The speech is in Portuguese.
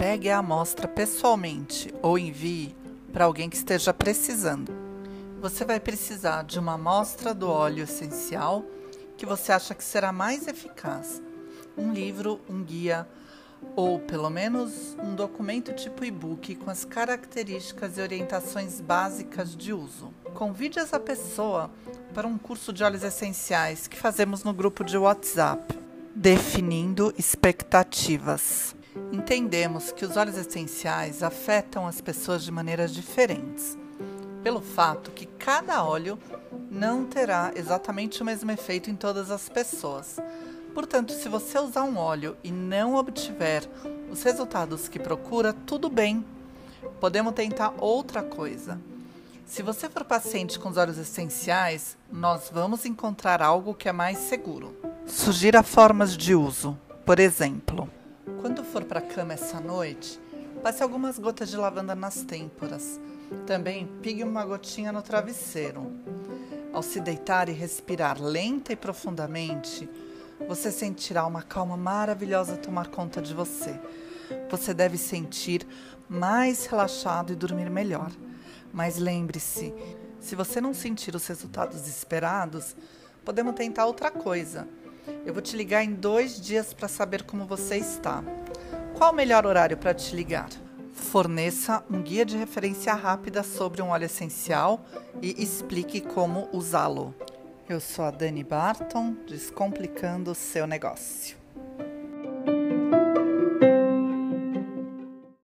Pegue a amostra pessoalmente ou envie para alguém que esteja precisando. Você vai precisar de uma amostra do óleo essencial que você acha que será mais eficaz, um livro, um guia ou pelo menos um documento tipo e-book com as características e orientações básicas de uso. Convide essa pessoa para um curso de óleos essenciais que fazemos no grupo de WhatsApp, definindo expectativas. Entendemos que os óleos essenciais afetam as pessoas de maneiras diferentes, pelo fato que cada óleo não terá exatamente o mesmo efeito em todas as pessoas. Portanto, se você usar um óleo e não obtiver os resultados que procura, tudo bem. Podemos tentar outra coisa. Se você for paciente com os óleos essenciais, nós vamos encontrar algo que é mais seguro. Sugira formas de uso. Por exemplo, quando for para a cama essa noite, passe algumas gotas de lavanda nas têmporas. Também pigue uma gotinha no travesseiro. Ao se deitar e respirar lenta e profundamente, você sentirá uma calma maravilhosa tomar conta de você. Você deve sentir mais relaxado e dormir melhor. Mas lembre-se, se você não sentir os resultados esperados, podemos tentar outra coisa. Eu vou te ligar em dois dias para saber como você está. Qual o melhor horário para te ligar? Forneça um guia de referência rápida sobre um óleo essencial e explique como usá-lo. Eu sou a Dani Barton, descomplicando o seu negócio.